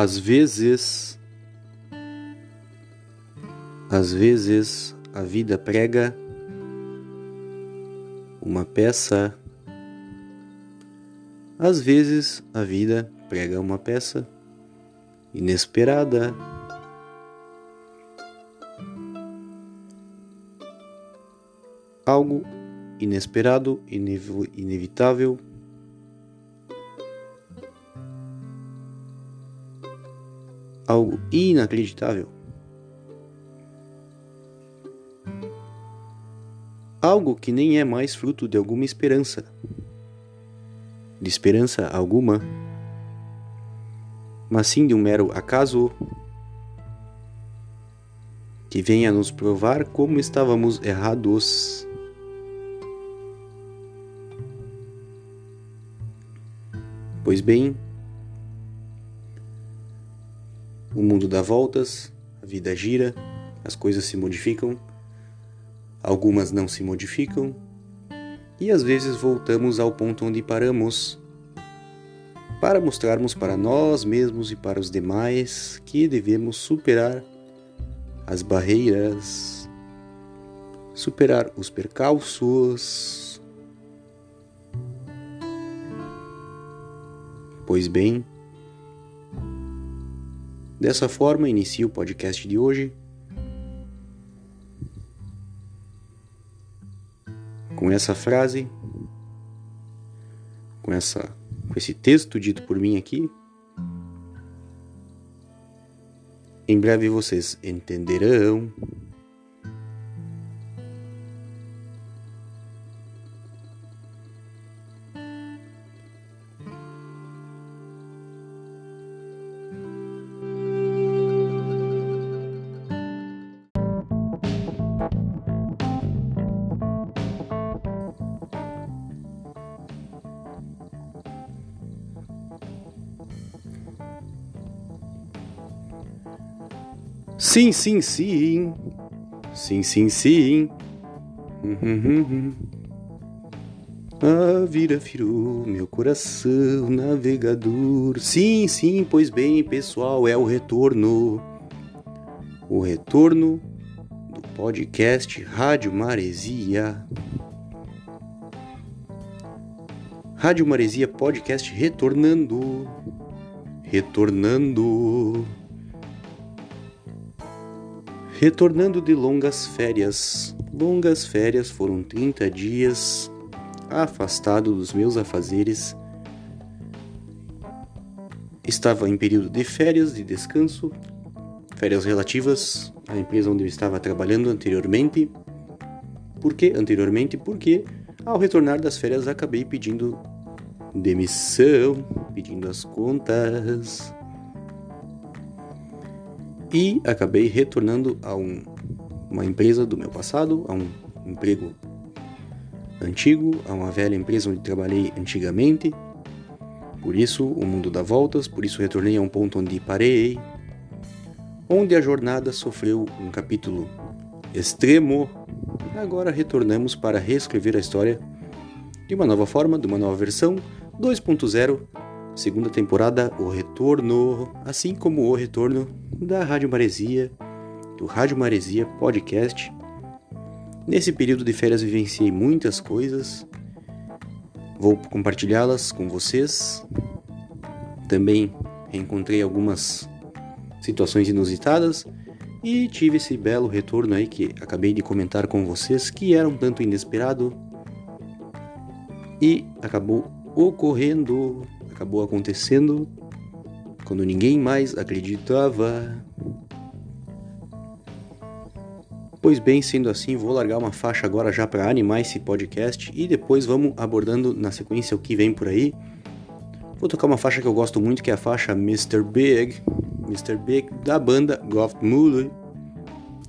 Às vezes, às vezes a vida prega uma peça. Às vezes a vida prega uma peça inesperada. Algo inesperado, inevitável algo inacreditável. Algo que nem é mais fruto de alguma esperança, de esperança alguma, mas sim de um mero acaso que venha nos provar como estávamos errados. Pois bem, O mundo dá voltas, a vida gira, as coisas se modificam, algumas não se modificam, e às vezes voltamos ao ponto onde paramos para mostrarmos para nós mesmos e para os demais que devemos superar as barreiras, superar os percalços. Pois bem, Dessa forma, inicio o podcast de hoje com essa frase, com essa com esse texto dito por mim aqui. Em breve vocês entenderão. Sim, sim, sim. Sim, sim, sim. A vida virou meu coração navegador. Sim, sim, pois bem, pessoal, é o retorno. O retorno do podcast Rádio Maresia. Rádio Maresia Podcast retornando. Retornando. Retornando de longas férias. Longas férias foram 30 dias afastado dos meus afazeres. Estava em período de férias, de descanso, férias relativas à empresa onde eu estava trabalhando anteriormente. Por que anteriormente? Porque ao retornar das férias acabei pedindo demissão, pedindo as contas e acabei retornando a um, uma empresa do meu passado, a um emprego antigo, a uma velha empresa onde trabalhei antigamente. Por isso o mundo dá voltas, por isso retornei a um ponto onde parei, onde a jornada sofreu um capítulo extremo. Agora retornamos para reescrever a história de uma nova forma, de uma nova versão 2.0 segunda temporada O Retorno, assim como o retorno da Rádio Maresia, do Rádio Maresia Podcast. Nesse período de férias vivenciei muitas coisas, vou compartilhá-las com vocês. Também encontrei algumas situações inusitadas e tive esse belo retorno aí que acabei de comentar com vocês, que era um tanto inesperado e acabou ocorrendo acabou acontecendo quando ninguém mais acreditava. Pois bem, sendo assim, vou largar uma faixa agora já para animar esse podcast e depois vamos abordando na sequência o que vem por aí. Vou tocar uma faixa que eu gosto muito, que é a faixa Mr. Big, Mr. Big da banda Goft Muley,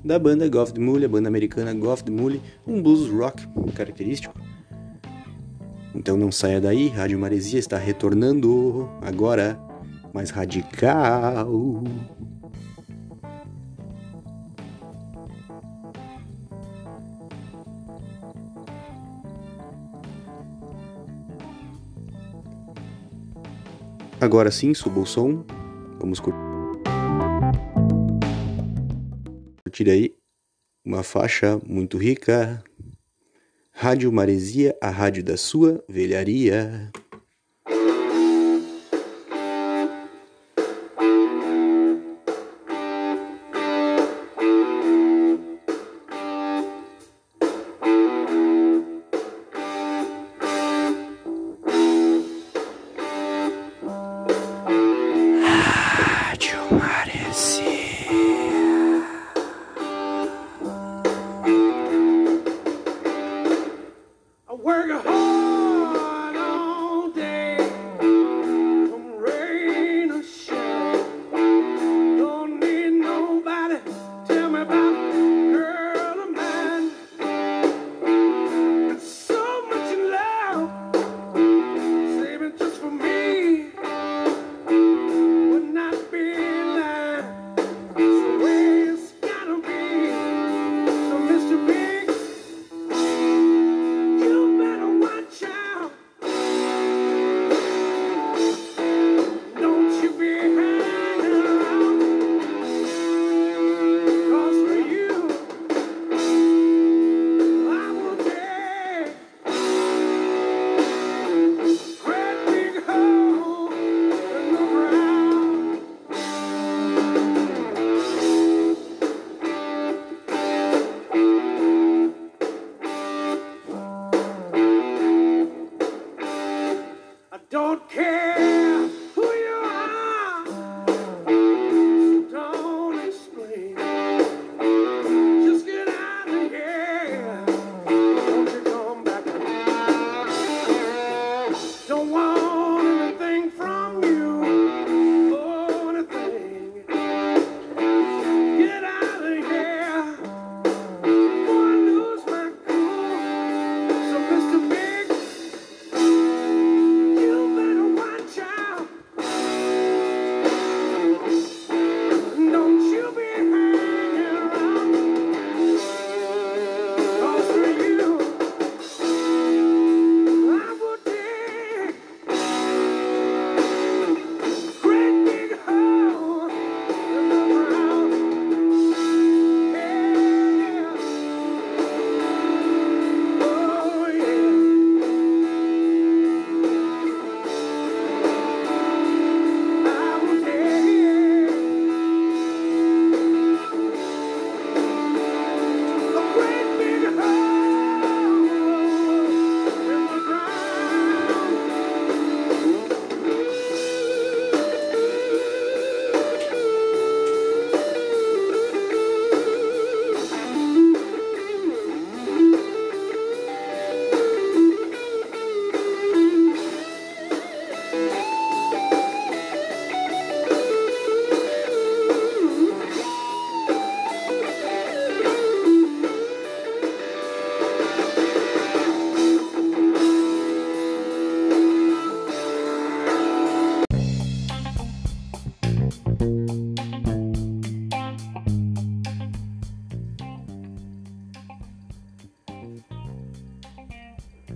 da banda Goft Muley, a banda americana Goft Muley, um blues rock característico então não saia daí, Rádio Maresia está retornando agora mais radical. Agora sim, suba o som. Vamos curtir aí uma faixa muito rica. Rádio Maresia, a rádio da sua velharia. work hard.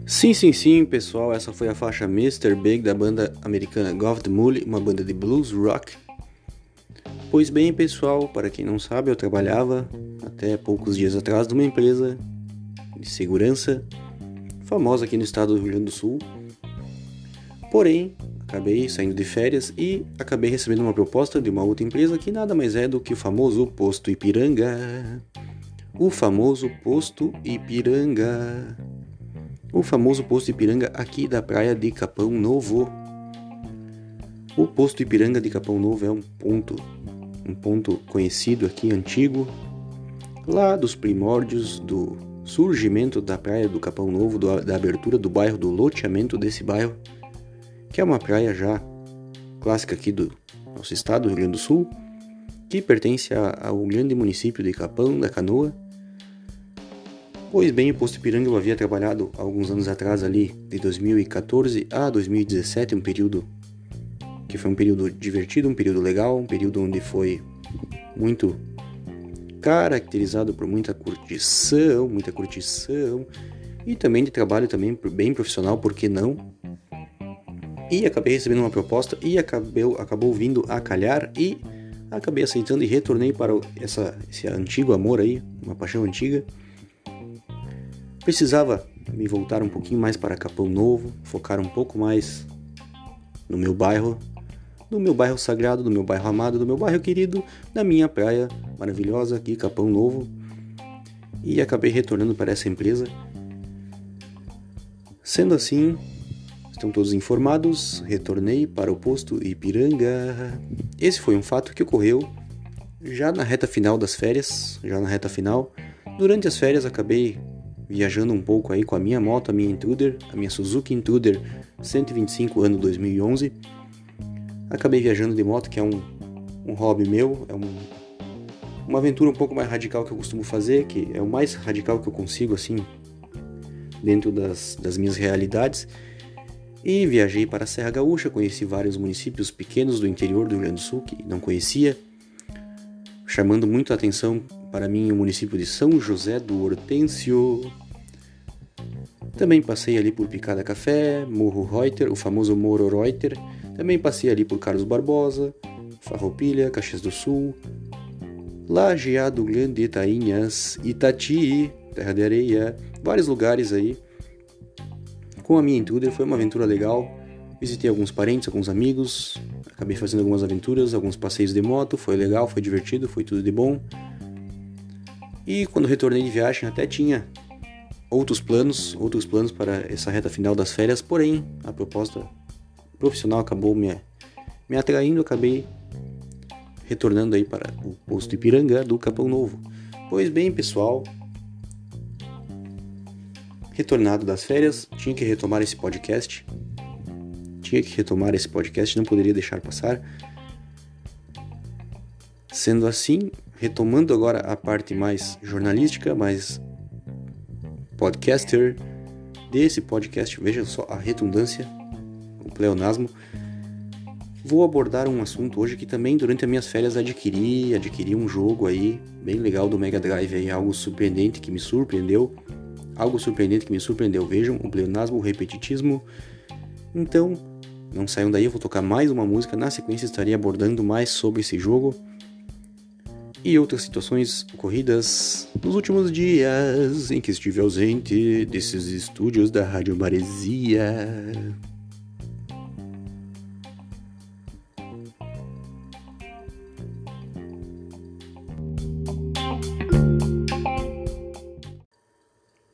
Sim, sim, sim, pessoal, essa foi a faixa Mr. Big da banda americana Goff the Mule, uma banda de blues rock. Pois bem, pessoal, para quem não sabe, eu trabalhava até poucos dias atrás numa empresa de segurança famosa aqui no estado do Rio Grande do Sul. Porém, acabei saindo de férias e acabei recebendo uma proposta de uma outra empresa que nada mais é do que o famoso Posto Ipiranga. O famoso Posto Ipiranga o famoso posto Ipiranga aqui da praia de Capão Novo. O posto Ipiranga de Capão Novo é um ponto, um ponto conhecido aqui antigo, lá dos primórdios do surgimento da praia do Capão Novo, do, da abertura do bairro, do loteamento desse bairro, que é uma praia já clássica aqui do nosso estado, do Rio Grande do Sul, que pertence ao grande município de Capão da Canoa Pois bem, o posto Ipiranga eu havia trabalhado alguns anos atrás ali, de 2014 a 2017, um período que foi um período divertido, um período legal, um período onde foi muito caracterizado por muita curtição, muita curtição e também de trabalho também bem profissional, por que não? E acabei recebendo uma proposta e acabou, acabou vindo a calhar e acabei aceitando e retornei para essa, esse antigo amor aí, uma paixão antiga. Precisava me voltar um pouquinho mais para Capão Novo, focar um pouco mais no meu bairro, no meu bairro sagrado, no meu bairro amado, do meu bairro querido, na minha praia maravilhosa aqui, Capão Novo. E acabei retornando para essa empresa. Sendo assim, estão todos informados, retornei para o posto Ipiranga. Esse foi um fato que ocorreu já na reta final das férias, já na reta final. Durante as férias acabei viajando um pouco aí com a minha moto, a minha Intruder, a minha Suzuki Intruder 125 ano 2011. Acabei viajando de moto, que é um, um hobby meu, é um, uma aventura um pouco mais radical que eu costumo fazer, que é o mais radical que eu consigo, assim, dentro das, das minhas realidades. E viajei para a Serra Gaúcha, conheci vários municípios pequenos do interior do Rio Grande do Sul que não conhecia, chamando muito a atenção para mim o município de São José do Hortêncio. Também passei ali por Picada Café, Morro Reuter, o famoso Morro Reuter. Também passei ali por Carlos Barbosa, Farroupilha, Caxias do Sul, Lajeado Grande, Itainhas, Itati, Terra de Areia, vários lugares aí. Com a minha intruder foi uma aventura legal. Visitei alguns parentes, alguns amigos, acabei fazendo algumas aventuras, alguns passeios de moto, foi legal, foi divertido, foi tudo de bom. E quando retornei de viagem até tinha outros planos, outros planos para essa reta final das férias, porém a proposta profissional acabou me, me atraindo, acabei retornando aí para o posto Ipiranga do Capão Novo. Pois bem, pessoal, retornado das férias, tinha que retomar esse podcast. Tinha que retomar esse podcast, não poderia deixar passar. Sendo assim, retomando agora a parte mais jornalística, mais podcaster desse podcast, veja só a redundância, o pleonasmo. Vou abordar um assunto hoje que também durante as minhas férias adquiri, adquiri um jogo aí bem legal do Mega Drive aí, algo surpreendente que me surpreendeu, algo surpreendente que me surpreendeu. Vejam o pleonasmo, o repetitismo. Então, não saiam daí, eu vou tocar mais uma música. Na sequência estarei abordando mais sobre esse jogo e outras situações ocorridas nos últimos dias em que estive ausente desses estúdios da Rádio Maresia.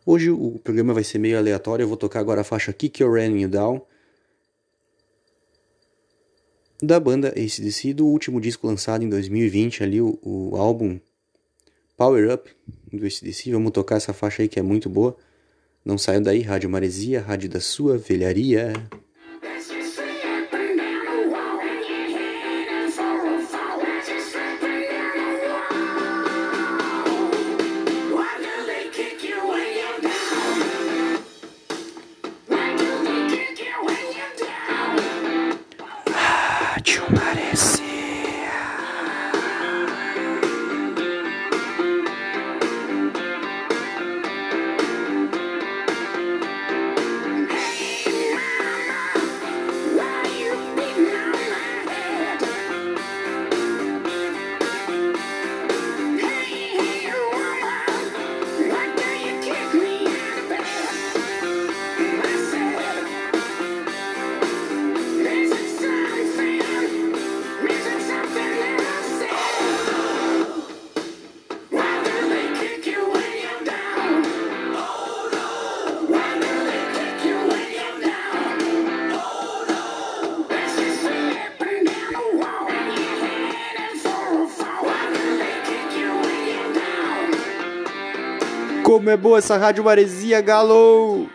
Hoje o programa vai ser meio aleatório, eu vou tocar agora a faixa Kick Your Enemy Down da banda ACDC, do último disco lançado em 2020, ali o, o álbum Power Up do ACDC. Vamos tocar essa faixa aí que é muito boa. Não saiam daí, Rádio Maresia, rádio da sua velharia. É boa essa rádio maresia, galo!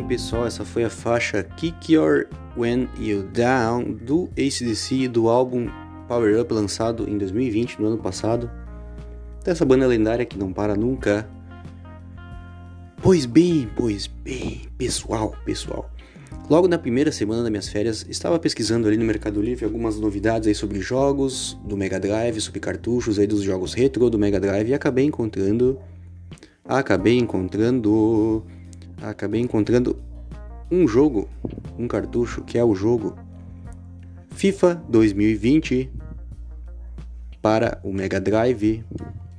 Bem, pessoal, essa foi a faixa Kick Your When You Down do ACDC do álbum Power Up lançado em 2020, no ano passado. Dessa banda lendária que não para nunca. Pois bem, pois bem, pessoal, pessoal. Logo na primeira semana das minhas férias, estava pesquisando ali no Mercado Livre algumas novidades aí sobre jogos do Mega Drive, sobre cartuchos aí dos jogos retro do Mega Drive e acabei encontrando acabei encontrando acabei encontrando um jogo, um cartucho que é o jogo FIFA 2020 para o Mega Drive.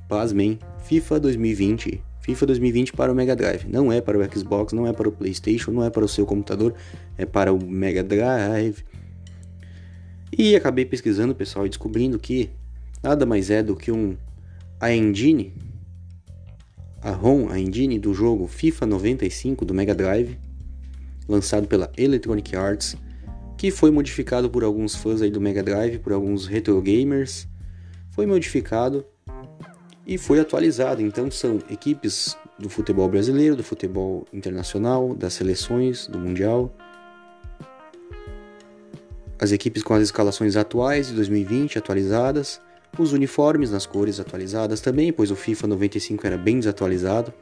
Pasmem, FIFA 2020. FIFA 2020 para o Mega Drive. Não é para o Xbox, não é para o PlayStation, não é para o seu computador, é para o Mega Drive. E acabei pesquisando, pessoal, e descobrindo que nada mais é do que um a engine a ROM, a engine do jogo FIFA 95 do Mega Drive, lançado pela Electronic Arts, que foi modificado por alguns fãs aí do Mega Drive, por alguns retro gamers, foi modificado e foi atualizado. Então são equipes do futebol brasileiro, do futebol internacional, das seleções, do mundial. As equipes com as escalações atuais de 2020 atualizadas os uniformes nas cores atualizadas também, pois o FIFA 95 era bem desatualizado.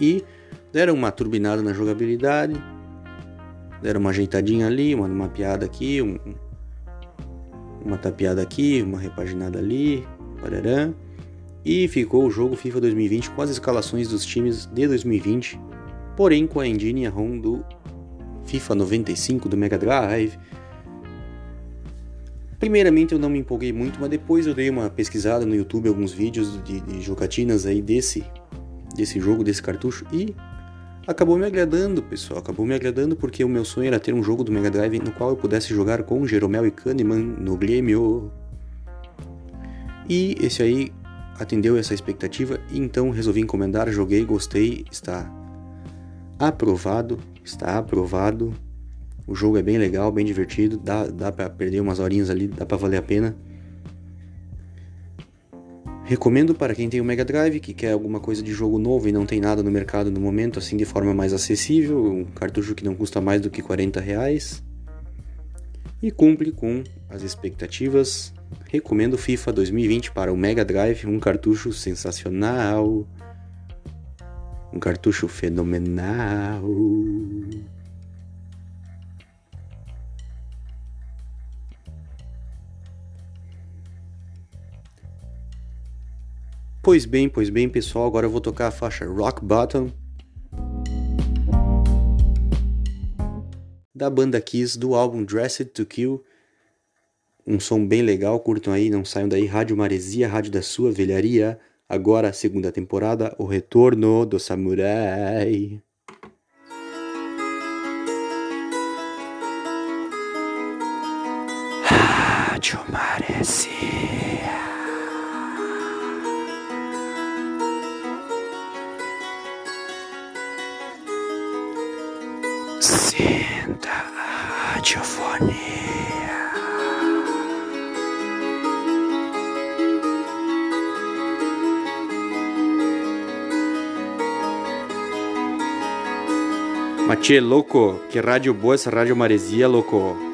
E deram uma turbinada na jogabilidade, deram uma ajeitadinha ali, uma, uma piada aqui, um, uma tapeada aqui, uma repaginada ali, parará. E ficou o jogo FIFA 2020 com as escalações dos times de 2020, porém com a engine e a ROM do FIFA 95 do Mega Drive, Primeiramente eu não me empolguei muito, mas depois eu dei uma pesquisada no YouTube, alguns vídeos de, de jogatinas aí desse, desse jogo, desse cartucho, e acabou me agradando, pessoal. Acabou me agradando porque o meu sonho era ter um jogo do Mega Drive no qual eu pudesse jogar com Jeromel e Kahneman no Grêmio. E esse aí atendeu essa expectativa, então resolvi encomendar, joguei, gostei, está aprovado, está aprovado. O jogo é bem legal, bem divertido, dá, dá para perder umas horinhas ali, dá para valer a pena. Recomendo para quem tem o Mega Drive, que quer alguma coisa de jogo novo e não tem nada no mercado no momento, assim de forma mais acessível, um cartucho que não custa mais do que 40 reais. E cumpre com as expectativas. Recomendo FIFA 2020 para o Mega Drive, um cartucho sensacional. Um cartucho fenomenal. Pois bem, pois bem, pessoal, agora eu vou tocar a faixa Rock Bottom da banda Kiss do álbum Dressed to Kill. Um som bem legal, curtam aí, não saiam daí. Rádio Maresia, rádio da sua velharia. Agora, segunda temporada, o retorno do samurai. Rádio Maresia. Matê, louco, que rádio boa essa rádio maresia, louco.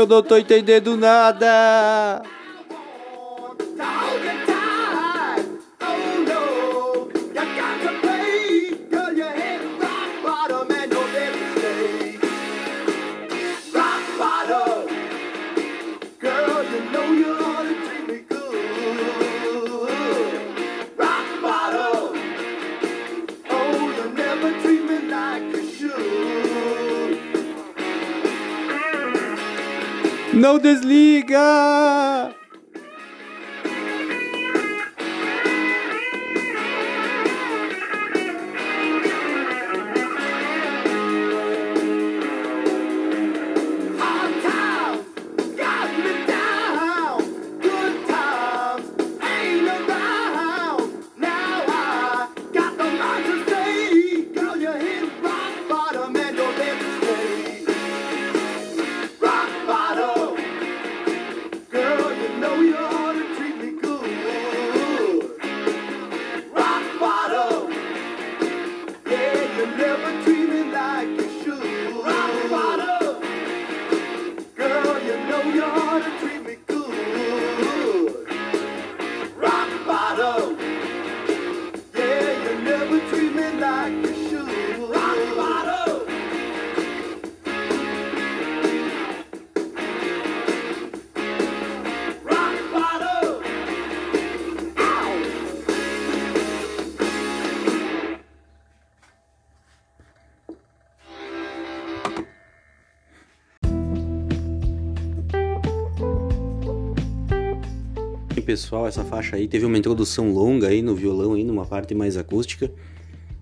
Eu não tô entendendo nada. Não desliga! Pessoal, essa faixa aí teve uma introdução longa aí no violão aí, numa parte mais acústica.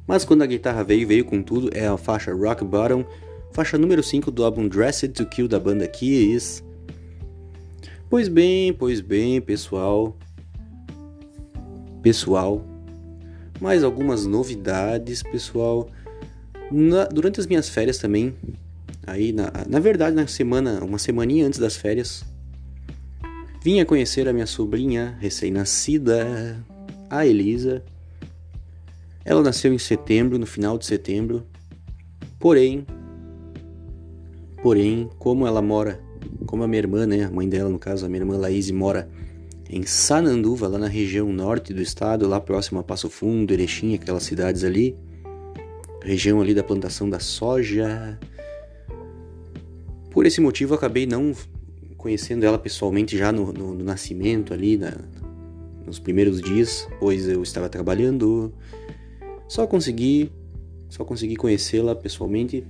Mas quando a guitarra veio, veio com tudo, é a faixa Rock Bottom, faixa número 5 do álbum Dressed to Kill da banda Kiss. Pois bem, pois bem, pessoal. Pessoal, mais algumas novidades, pessoal. Na, durante as minhas férias também, aí na, na verdade na semana, uma semaninha antes das férias, Vinha conhecer a minha sobrinha recém-nascida, a Elisa. Ela nasceu em setembro, no final de setembro. Porém, porém, como ela mora, como a minha irmã, né, a mãe dela, no caso, a minha irmã Laís, mora em Sananduva, lá na região norte do estado, lá próximo a Passo Fundo, Erechim, aquelas cidades ali, região ali da plantação da soja. Por esse motivo, acabei não conhecendo ela pessoalmente já no, no, no nascimento ali, na, nos primeiros dias, pois eu estava trabalhando. Só consegui, só consegui conhecê-la pessoalmente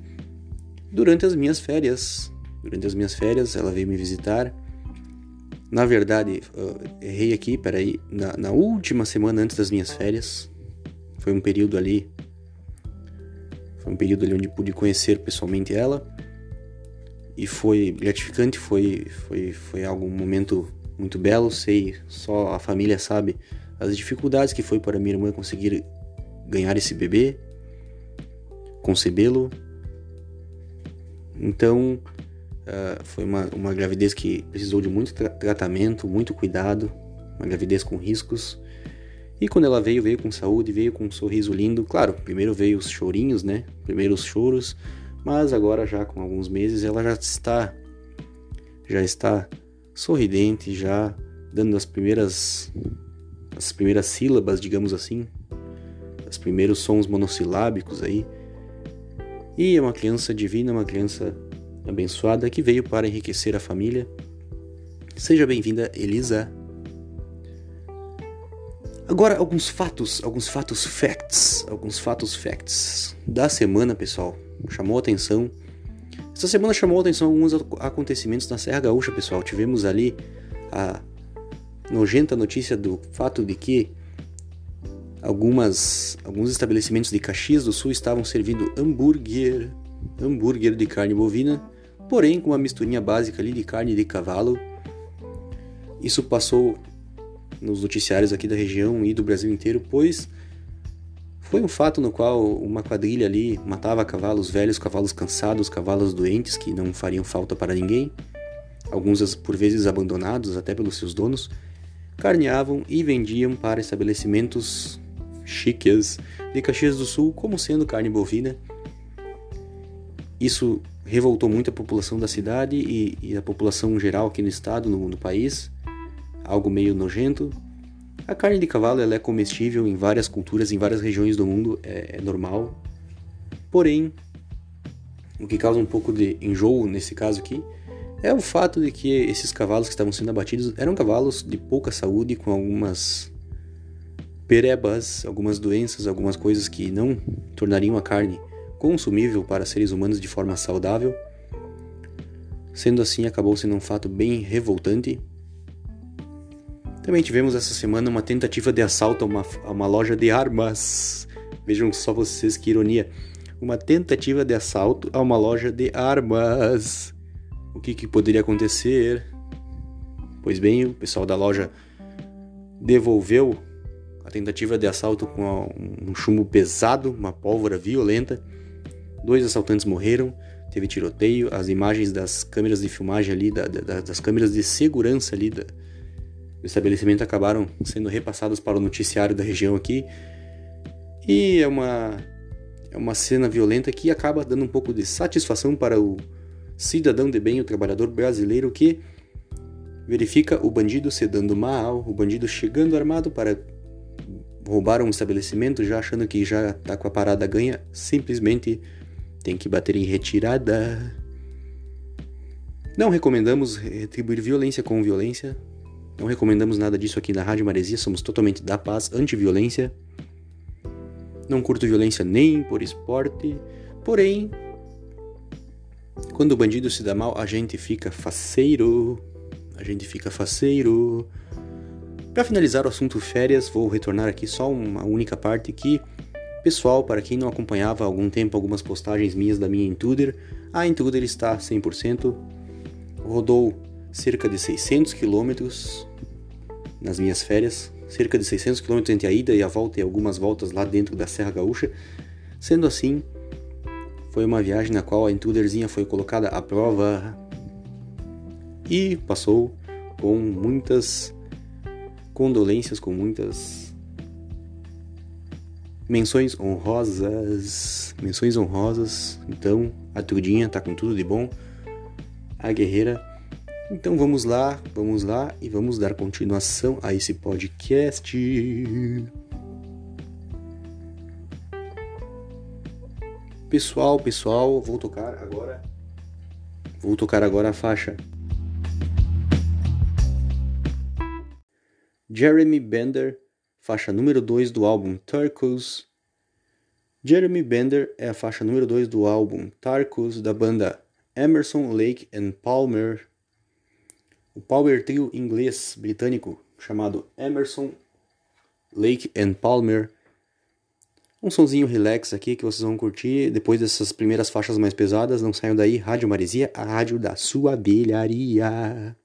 durante as minhas férias. Durante as minhas férias, ela veio me visitar. Na verdade, errei aqui, peraí, na, na última semana antes das minhas férias. Foi um período ali. Foi um período ali onde pude conhecer pessoalmente ela e foi gratificante, foi, foi, foi algo, um momento muito belo, sei, só a família sabe as dificuldades que foi para minha irmã conseguir ganhar esse bebê, concebê-lo. Então, uh, foi uma, uma gravidez que precisou de muito tra tratamento, muito cuidado, uma gravidez com riscos. E quando ela veio, veio com saúde, veio com um sorriso lindo. Claro, primeiro veio os chorinhos, né? Primeiro os choros, mas agora já com alguns meses ela já está já está sorridente, já dando as primeiras as primeiras sílabas, digamos assim, os primeiros sons monossilábicos aí. E é uma criança divina, uma criança abençoada que veio para enriquecer a família. Seja bem-vinda, Elisa. Agora alguns fatos, alguns fatos facts, alguns fatos facts da semana, pessoal chamou atenção. Essa semana chamou atenção alguns acontecimentos na Serra Gaúcha, pessoal. Tivemos ali a nojenta notícia do fato de que algumas alguns estabelecimentos de Caxias do Sul estavam servindo hambúrguer, hambúrguer de carne bovina, porém com uma misturinha básica ali de carne de cavalo. Isso passou nos noticiários aqui da região e do Brasil inteiro, pois foi um fato no qual uma quadrilha ali matava cavalos velhos, cavalos cansados, cavalos doentes que não fariam falta para ninguém, alguns por vezes abandonados até pelos seus donos, carneavam e vendiam para estabelecimentos chiques de Caxias do Sul como sendo carne bovina. Isso revoltou muito a população da cidade e, e a população geral aqui no estado, no, no, país. Algo meio nojento. A carne de cavalo ela é comestível em várias culturas, em várias regiões do mundo, é, é normal. Porém, o que causa um pouco de enjoo nesse caso aqui é o fato de que esses cavalos que estavam sendo abatidos eram cavalos de pouca saúde, com algumas perebas, algumas doenças, algumas coisas que não tornariam a carne consumível para seres humanos de forma saudável. Sendo assim, acabou sendo um fato bem revoltante. Também tivemos essa semana uma tentativa de assalto a uma, a uma loja de armas. Vejam só vocês que ironia. Uma tentativa de assalto a uma loja de armas. O que, que poderia acontecer? Pois bem, o pessoal da loja devolveu a tentativa de assalto com um chumbo pesado, uma pólvora violenta Dois assaltantes morreram, teve tiroteio, as imagens das câmeras de filmagem ali, da, da, das câmeras de segurança ali da, do estabelecimento acabaram sendo repassadas para o noticiário da região aqui. E é uma, é uma cena violenta que acaba dando um pouco de satisfação para o cidadão de bem, o trabalhador brasileiro que verifica o bandido se dando mal, o bandido chegando armado para roubar um estabelecimento, já achando que já está com a parada ganha, simplesmente tem que bater em retirada. Não recomendamos retribuir violência com violência. Não recomendamos nada disso aqui na Rádio Maresia. Somos totalmente da paz, anti-violência. Não curto violência nem por esporte. Porém, quando o bandido se dá mal, a gente fica faceiro. A gente fica faceiro. Para finalizar o assunto férias, vou retornar aqui só uma única parte que Pessoal, para quem não acompanhava há algum tempo algumas postagens minhas da minha Intruder, a Intruder está 100%, rodou cerca de 600 km nas minhas férias, cerca de 600 km entre a ida e a volta e algumas voltas lá dentro da Serra Gaúcha. Sendo assim, foi uma viagem na qual a Intruderzinha foi colocada à prova e passou com muitas condolências, com muitas Menções honrosas. Menções honrosas. Então, a Trudinha tá com tudo de bom. A guerreira. Então vamos lá, vamos lá e vamos dar continuação a esse podcast. Pessoal, pessoal, vou tocar agora. Vou tocar agora a faixa. Jeremy Bender faixa número 2 do álbum Turcos. Jeremy Bender é a faixa número 2 do álbum Tarkus da banda Emerson, Lake and Palmer. O power trio inglês britânico chamado Emerson, Lake and Palmer. Um sonzinho relax aqui que vocês vão curtir depois dessas primeiras faixas mais pesadas. Não saiam daí, Rádio Maresia, a rádio da sua abelharia.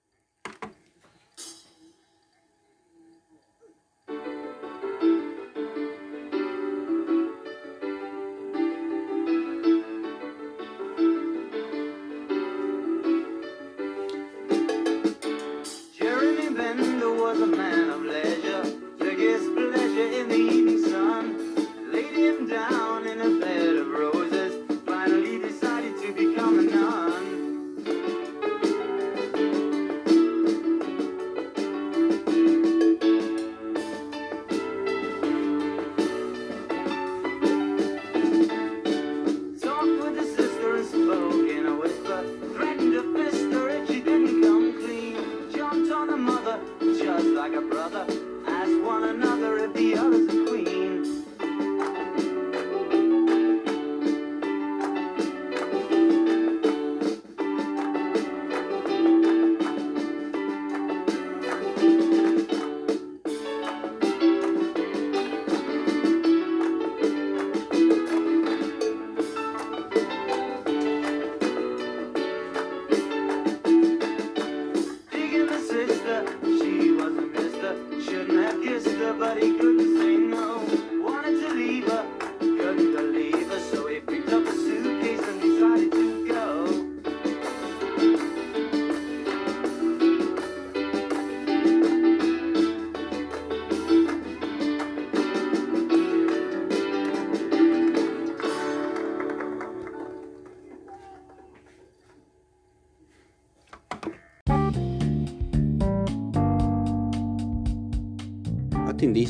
like a brother.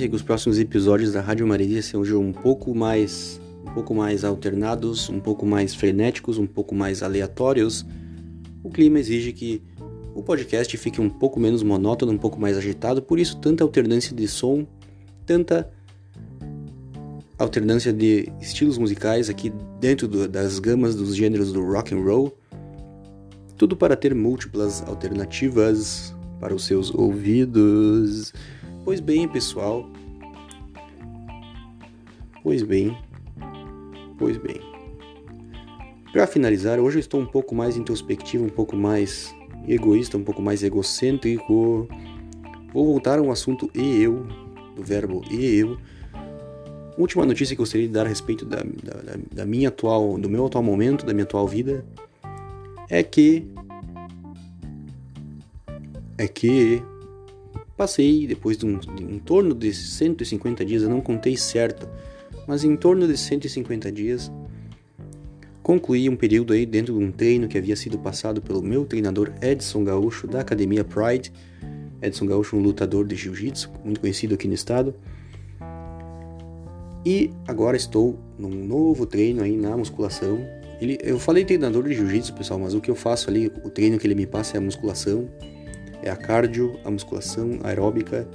Que os próximos episódios da Rádio Maresia sejam um pouco mais um pouco mais alternados, um pouco mais frenéticos, um pouco mais aleatórios. O clima exige que o podcast fique um pouco menos monótono, um pouco mais agitado, por isso tanta alternância de som, tanta alternância de estilos musicais aqui dentro do, das gamas dos gêneros do rock and roll, tudo para ter múltiplas alternativas para os seus ouvidos. Pois bem, pessoal. Pois bem. Pois bem. Para finalizar, hoje eu estou um pouco mais introspectivo, um pouco mais egoísta, um pouco mais egocêntrico. Vou voltar a um assunto e eu, do verbo e eu. Última notícia que eu gostaria de dar a respeito da, da, da minha atual, do meu atual momento, da minha atual vida, é que é que passei depois de, um, de em torno de 150 dias, eu não contei certo, mas em torno de 150 dias concluí um período aí dentro de um treino que havia sido passado pelo meu treinador Edson Gaúcho da Academia Pride. Edson Gaúcho, um lutador de jiu-jitsu, muito conhecido aqui no estado. E agora estou num novo treino aí na musculação. Ele, eu falei treinador de jiu-jitsu, pessoal, mas o que eu faço ali, o treino que ele me passa é a musculação é a cardio, a musculação aeróbica,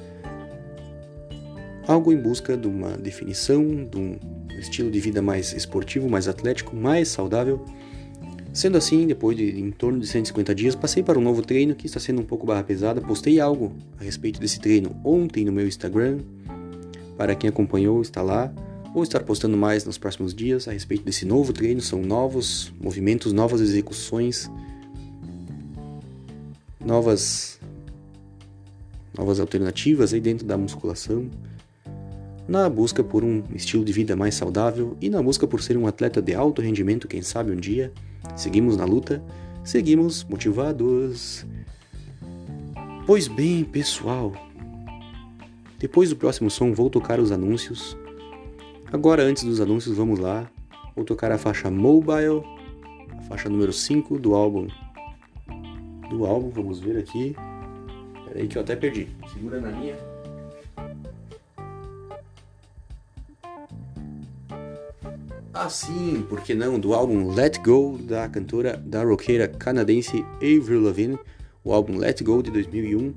algo em busca de uma definição, de um estilo de vida mais esportivo, mais atlético, mais saudável. Sendo assim, depois de em torno de 150 dias, passei para um novo treino que está sendo um pouco barra pesada. Postei algo a respeito desse treino ontem no meu Instagram. Para quem acompanhou, está lá. Vou estar postando mais nos próximos dias a respeito desse novo treino. São novos movimentos, novas execuções, novas novas alternativas aí dentro da musculação, na busca por um estilo de vida mais saudável e na busca por ser um atleta de alto rendimento, quem sabe um dia. Seguimos na luta, seguimos motivados. Pois bem, pessoal, depois do próximo som vou tocar os anúncios. Agora, antes dos anúncios, vamos lá. Vou tocar a faixa Mobile, a faixa número 5 do álbum. Do álbum, vamos ver aqui. Peraí que eu até perdi. Segura na linha. Ah, sim, por que não? Do álbum Let Go da cantora, da roqueira canadense Avril Lavigne, o álbum Let Go de 2001.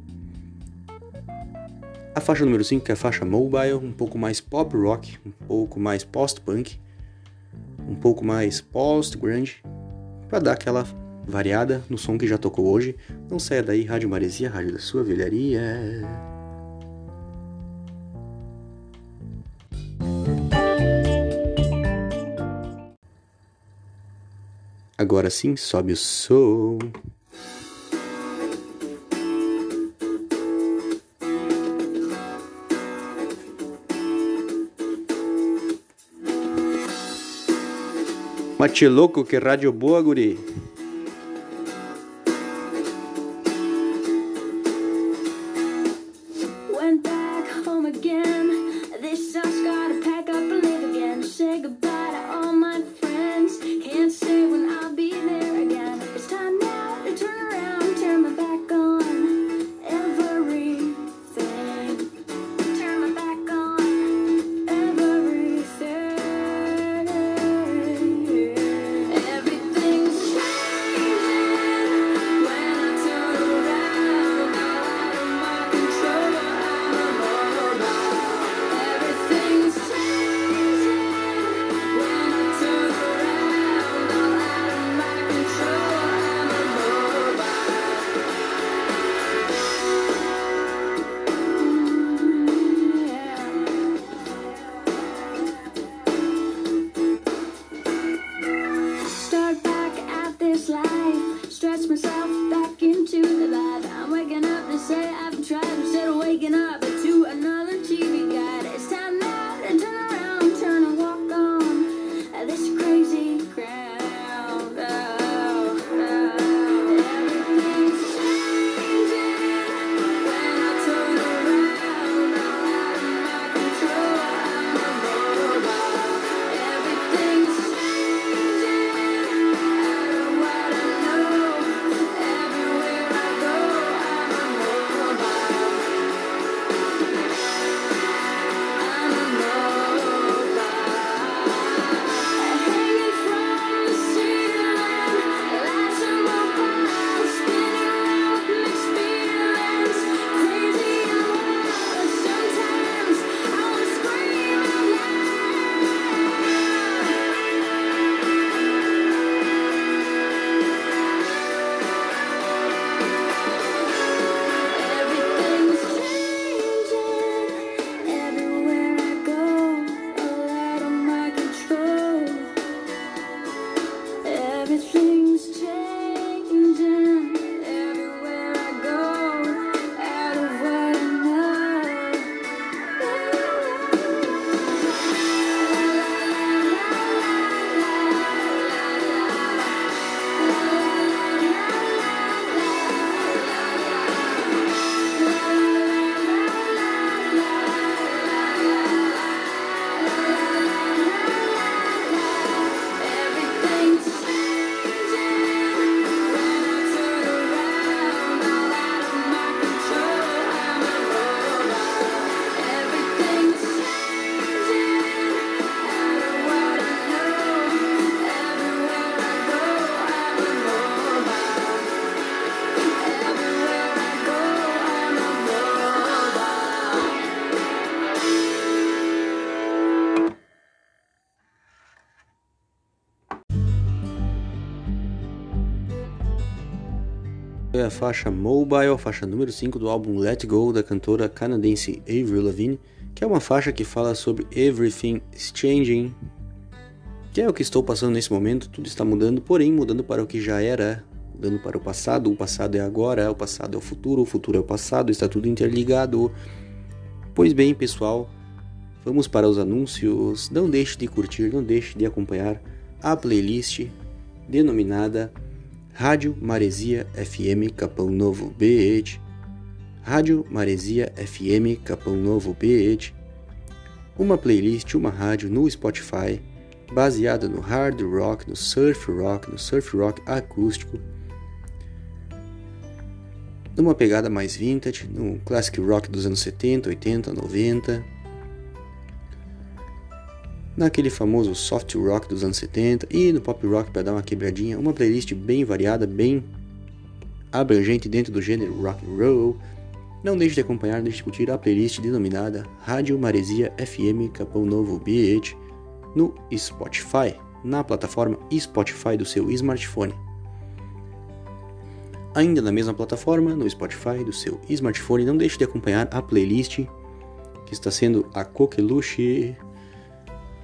A faixa número 5, que é a faixa Mobile, um pouco mais pop rock, um pouco mais post-punk, um pouco mais post-grunge, para dar aquela variada no som que já tocou hoje. Não saia daí, Rádio Maresia, Rádio da sua velharia. Agora sim, sobe o som. Mate louco, que rádio boa, guri. A faixa Mobile, faixa número 5 do álbum Let Go da cantora canadense Avril Lavigne, que é uma faixa que fala sobre Everything is Changing, que é o que estou passando nesse momento, tudo está mudando, porém mudando para o que já era, mudando para o passado, o passado é agora, o passado é o futuro, o futuro é o passado, está tudo interligado. Pois bem, pessoal, vamos para os anúncios. Não deixe de curtir, não deixe de acompanhar a playlist denominada Rádio Maresia FM Capão Novo BH, Rádio Maresia FM Capão Novo BH, uma playlist, uma rádio no Spotify, baseada no hard rock, no surf rock, no surf rock acústico, numa pegada mais vintage, no classic rock dos anos 70, 80, 90 naquele famoso soft rock dos anos 70 e no pop rock para dar uma quebradinha, uma playlist bem variada, bem abrangente dentro do gênero rock and roll. Não deixe de acompanhar e discutir a playlist denominada Rádio Maresia FM Capão Novo BH no Spotify, na plataforma Spotify do seu smartphone. Ainda na mesma plataforma, no Spotify do seu smartphone, não deixe de acompanhar a playlist que está sendo a coqueluche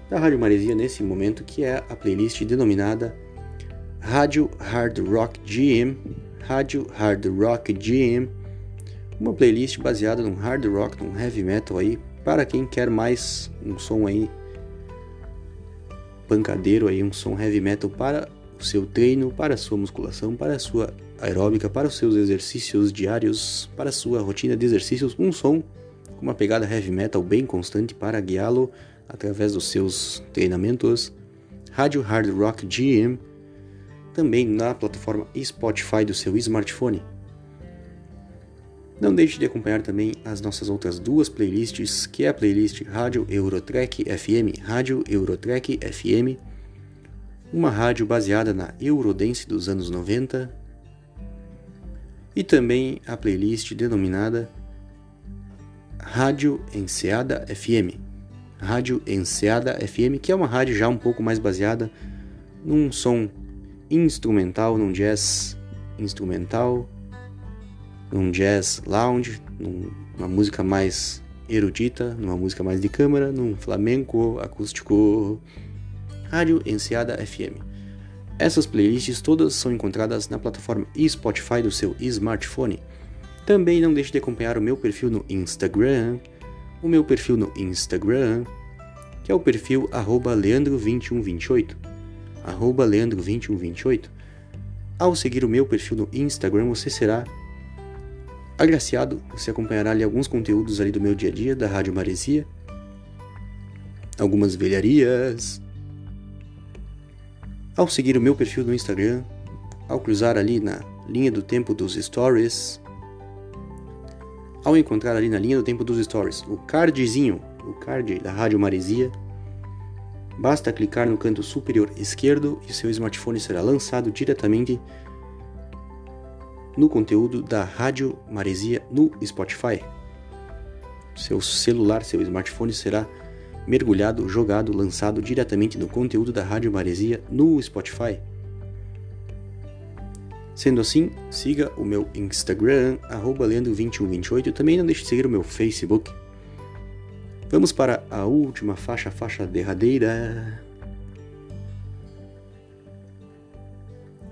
da Rádio Maresia nesse momento, que é a playlist denominada Rádio Hard Rock GM, Rádio Hard Rock GM, uma playlist baseada num hard rock, num heavy metal aí, para quem quer mais um som aí pancadeiro aí, um som heavy metal para o seu treino, para a sua musculação, para a sua aeróbica, para os seus exercícios diários, para a sua rotina de exercícios, um som com uma pegada heavy metal bem constante para guiá-lo através dos seus treinamentos, Rádio Hard Rock GM, também na plataforma Spotify do seu smartphone. Não deixe de acompanhar também as nossas outras duas playlists, que é a playlist Rádio Eurotrack FM, Rádio Eurotrack FM, uma rádio baseada na Eurodance dos anos 90, e também a playlist denominada Rádio Enseada FM, Rádio Enseada FM, que é uma rádio já um pouco mais baseada num som instrumental, num jazz instrumental, num jazz lounge, numa música mais erudita, numa música mais de câmara, num flamenco acústico. Rádio Enseada FM. Essas playlists todas são encontradas na plataforma Spotify do seu smartphone. Também não deixe de acompanhar o meu perfil no Instagram, o meu perfil no Instagram, que é o perfil leandro2128, leandro2128. Ao seguir o meu perfil no Instagram, você será agraciado, você acompanhará ali alguns conteúdos ali do meu dia a dia, da Rádio Maresia, algumas velharias. Ao seguir o meu perfil no Instagram, ao cruzar ali na linha do tempo dos stories, ao encontrar ali na linha do tempo dos stories o cardzinho, o card da Rádio Maresia, basta clicar no canto superior esquerdo e seu smartphone será lançado diretamente no conteúdo da Rádio Maresia no Spotify. Seu celular, seu smartphone será mergulhado, jogado, lançado diretamente no conteúdo da Rádio Maresia no Spotify. Sendo assim, siga o meu Instagram, leandro2128. Também não deixe de seguir o meu Facebook. Vamos para a última faixa, faixa derradeira.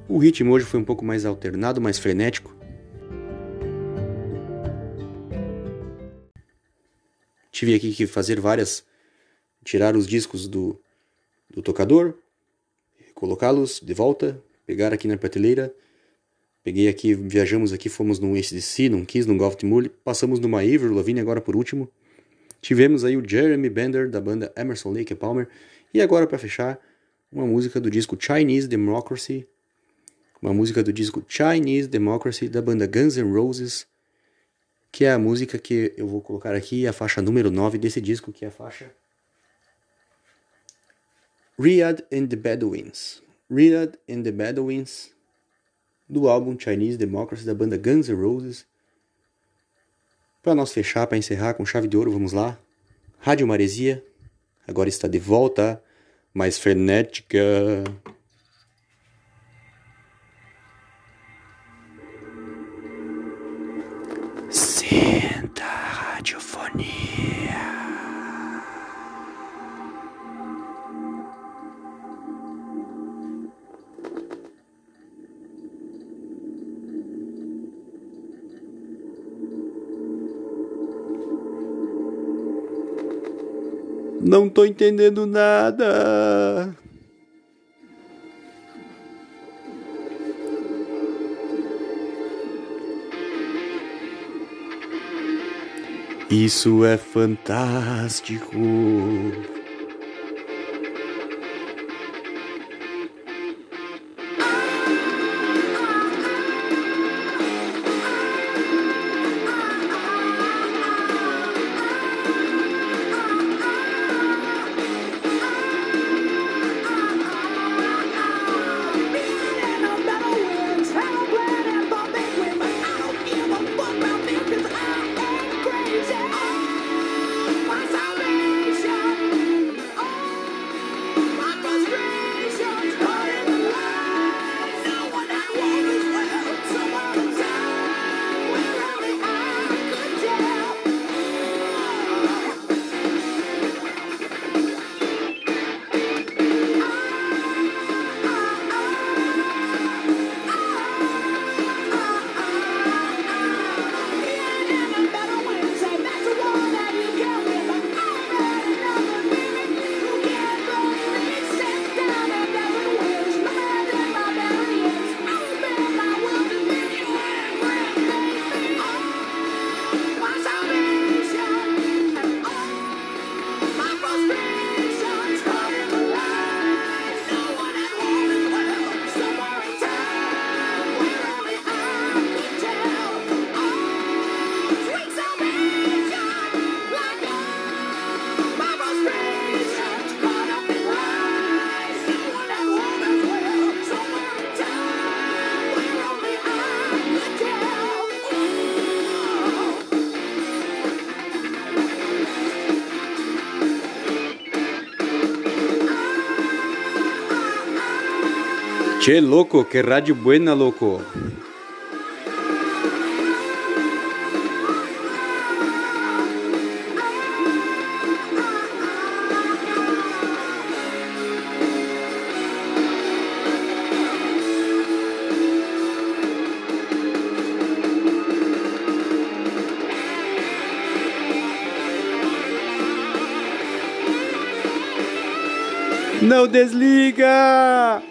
O ritmo hoje foi um pouco mais alternado, mais frenético. Tive aqui que fazer várias. tirar os discos do, do tocador, colocá-los de volta, pegar aqui na prateleira. Peguei aqui, viajamos aqui, fomos num ACDC, num Kiss, num Golf Mule, passamos numa Ivor Lavigne agora por último. Tivemos aí o Jeremy Bender da banda Emerson Lake Palmer e agora para fechar, uma música do disco Chinese Democracy, uma música do disco Chinese Democracy da banda Guns N' Roses, que é a música que eu vou colocar aqui, a faixa número 9 desse disco, que é a faixa Riyadh and the Bedouins. Riyadh and the Bedouins, do álbum Chinese Democracy da banda Guns N' Roses. Para nós fechar, para encerrar com chave de ouro, vamos lá. Rádio Maresia, agora está de volta, mais frenética. Não tô entendendo nada. Isso é fantástico. Che, loco, qué radio buena, loco. Não desliga!